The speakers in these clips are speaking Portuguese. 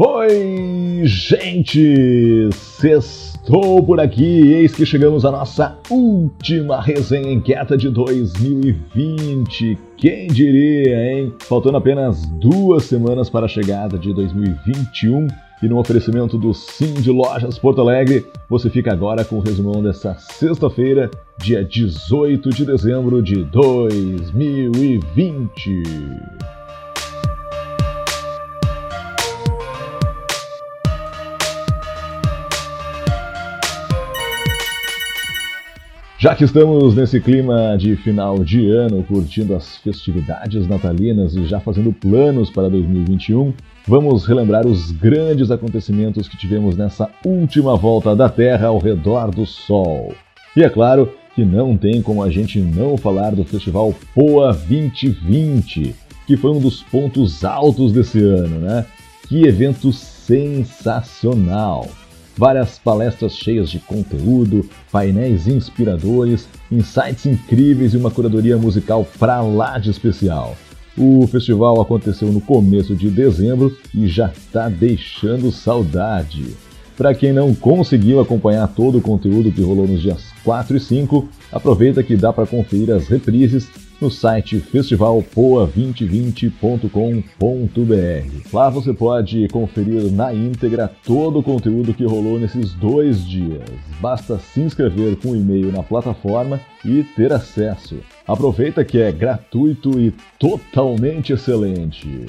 Oi, gente! Sextou por aqui e eis que chegamos à nossa última resenha inquieta de 2020. Quem diria, hein? Faltando apenas duas semanas para a chegada de 2021 e no oferecimento do Sim de Lojas Porto Alegre, você fica agora com o resumão dessa sexta-feira, dia 18 de dezembro de 2020. Já que estamos nesse clima de final de ano, curtindo as festividades natalinas e já fazendo planos para 2021, vamos relembrar os grandes acontecimentos que tivemos nessa última volta da Terra ao redor do Sol. E é claro que não tem como a gente não falar do Festival Poa 2020, que foi um dos pontos altos desse ano, né? Que evento sensacional! Várias palestras cheias de conteúdo, painéis inspiradores, insights incríveis e uma curadoria musical pra lá de especial. O festival aconteceu no começo de dezembro e já tá deixando saudade. Para quem não conseguiu acompanhar todo o conteúdo que rolou nos dias 4 e 5, aproveita que dá para conferir as reprises no site festivalpoa2020.com.br. Lá você pode conferir na íntegra todo o conteúdo que rolou nesses dois dias. Basta se inscrever com e-mail na plataforma e ter acesso. Aproveita que é gratuito e totalmente excelente.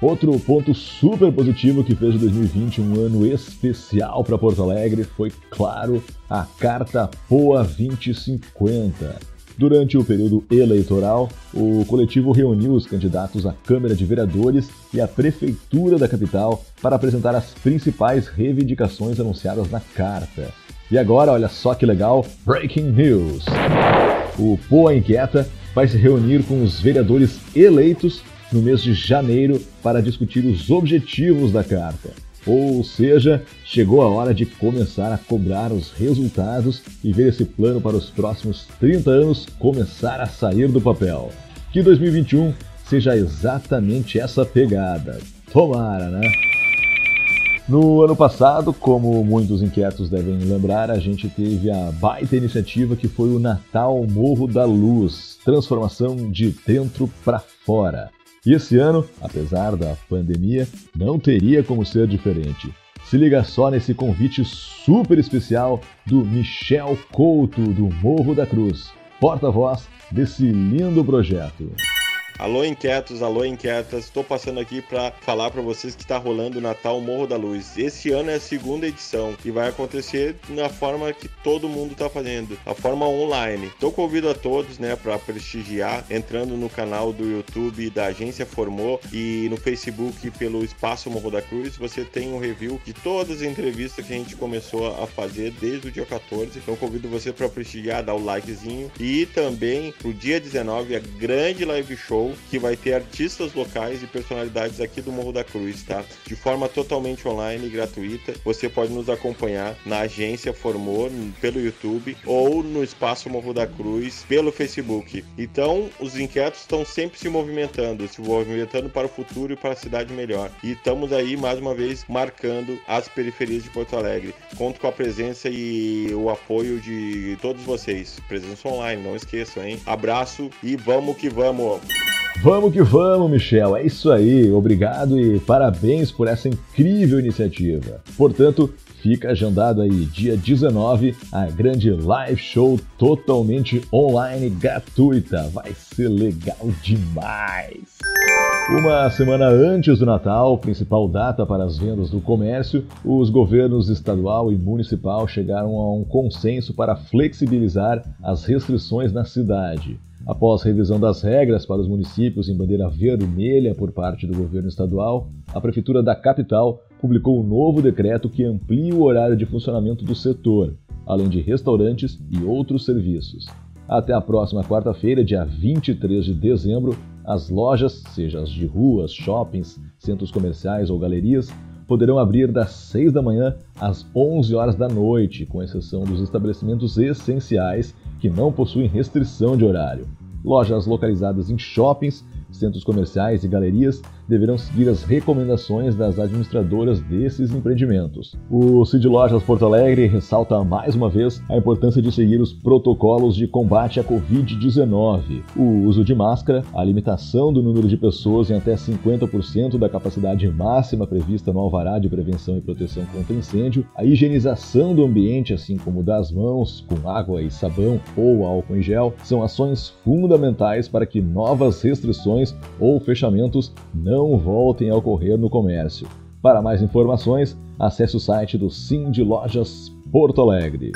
Outro ponto super positivo que fez de 2020 um ano especial para Porto Alegre foi, claro, a Carta POA 2050. Durante o período eleitoral, o coletivo reuniu os candidatos à Câmara de Vereadores e à Prefeitura da capital para apresentar as principais reivindicações anunciadas na carta. E agora, olha só que legal, breaking news! O Poa Inquieta vai se reunir com os vereadores eleitos no mês de janeiro para discutir os objetivos da carta. Ou seja, chegou a hora de começar a cobrar os resultados e ver esse plano para os próximos 30 anos começar a sair do papel. Que 2021 seja exatamente essa pegada. Tomara, né? No ano passado, como muitos inquietos devem lembrar, a gente teve a baita iniciativa que foi o Natal Morro da Luz transformação de dentro para fora. E esse ano, apesar da pandemia, não teria como ser diferente. Se liga só nesse convite super especial do Michel Couto, do Morro da Cruz, porta-voz desse lindo projeto. Alô inquietos, alô inquietas, estou passando aqui para falar para vocês que está rolando o Natal Morro da Luz. Esse ano é a segunda edição e vai acontecer na forma que todo mundo está fazendo, a forma online. Então convido a todos, né, para prestigiar, entrando no canal do YouTube da Agência Formou e no Facebook pelo Espaço Morro da Cruz, você tem um review de todas as entrevistas que a gente começou a fazer desde o dia 14. Então convido você para prestigiar, dar o likezinho e também pro dia 19 a grande live show show que vai ter artistas locais e personalidades aqui do Morro da Cruz, tá? De forma totalmente online e gratuita. Você pode nos acompanhar na agência Formou pelo YouTube ou no espaço Morro da Cruz pelo Facebook. Então, os inquietos estão sempre se movimentando, se movimentando para o futuro e para a cidade melhor. E estamos aí mais uma vez marcando as periferias de Porto Alegre. Conto com a presença e o apoio de todos vocês. Presença online, não esqueçam, hein? Abraço e vamos que vamos! Vamos que vamos, Michel. É isso aí. Obrigado e parabéns por essa incrível iniciativa. Portanto, fica agendado aí, dia 19, a grande live show totalmente online gratuita. Vai ser legal demais. Uma semana antes do Natal, principal data para as vendas do comércio, os governos estadual e municipal chegaram a um consenso para flexibilizar as restrições na cidade. Após revisão das regras para os municípios em bandeira vermelha por parte do governo estadual, a Prefeitura da capital publicou um novo decreto que amplia o horário de funcionamento do setor, além de restaurantes e outros serviços. Até a próxima quarta-feira, dia 23 de dezembro, as lojas, seja as de ruas, shoppings, centros comerciais ou galerias, poderão abrir das 6 da manhã às 11 horas da noite, com exceção dos estabelecimentos essenciais que não possuem restrição de horário. Lojas localizadas em shoppings, centros comerciais e galerias deverão seguir as recomendações das administradoras desses empreendimentos. O Cid Lojas Porto Alegre ressalta mais uma vez a importância de seguir os protocolos de combate à Covid-19, o uso de máscara, a limitação do número de pessoas em até 50% da capacidade máxima prevista no alvará de prevenção e proteção contra incêndio, a higienização do ambiente, assim como das mãos com água e sabão ou álcool em gel, são ações fundamentais para que novas restrições ou fechamentos não voltem a ocorrer no comércio. Para mais informações, acesse o site do Sim de Lojas Porto Alegre.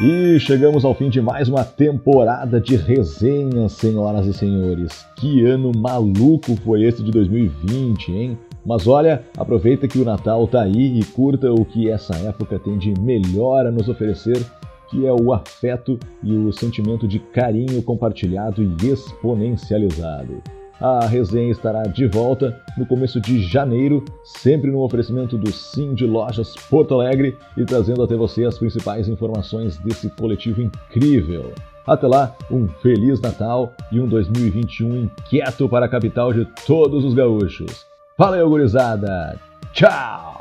E chegamos ao fim de mais uma temporada de resenhas, senhoras e senhores. Que ano maluco foi esse de 2020, hein? Mas olha, aproveita que o Natal tá aí e curta o que essa época tem de melhor a nos oferecer, que é o afeto e o sentimento de carinho compartilhado e exponencializado. A resenha estará de volta no começo de janeiro, sempre no oferecimento do Sim de Lojas Porto Alegre e trazendo até você as principais informações desse coletivo incrível. Até lá, um Feliz Natal e um 2021 inquieto para a capital de todos os gaúchos. Valeu, gurizada! Tchau!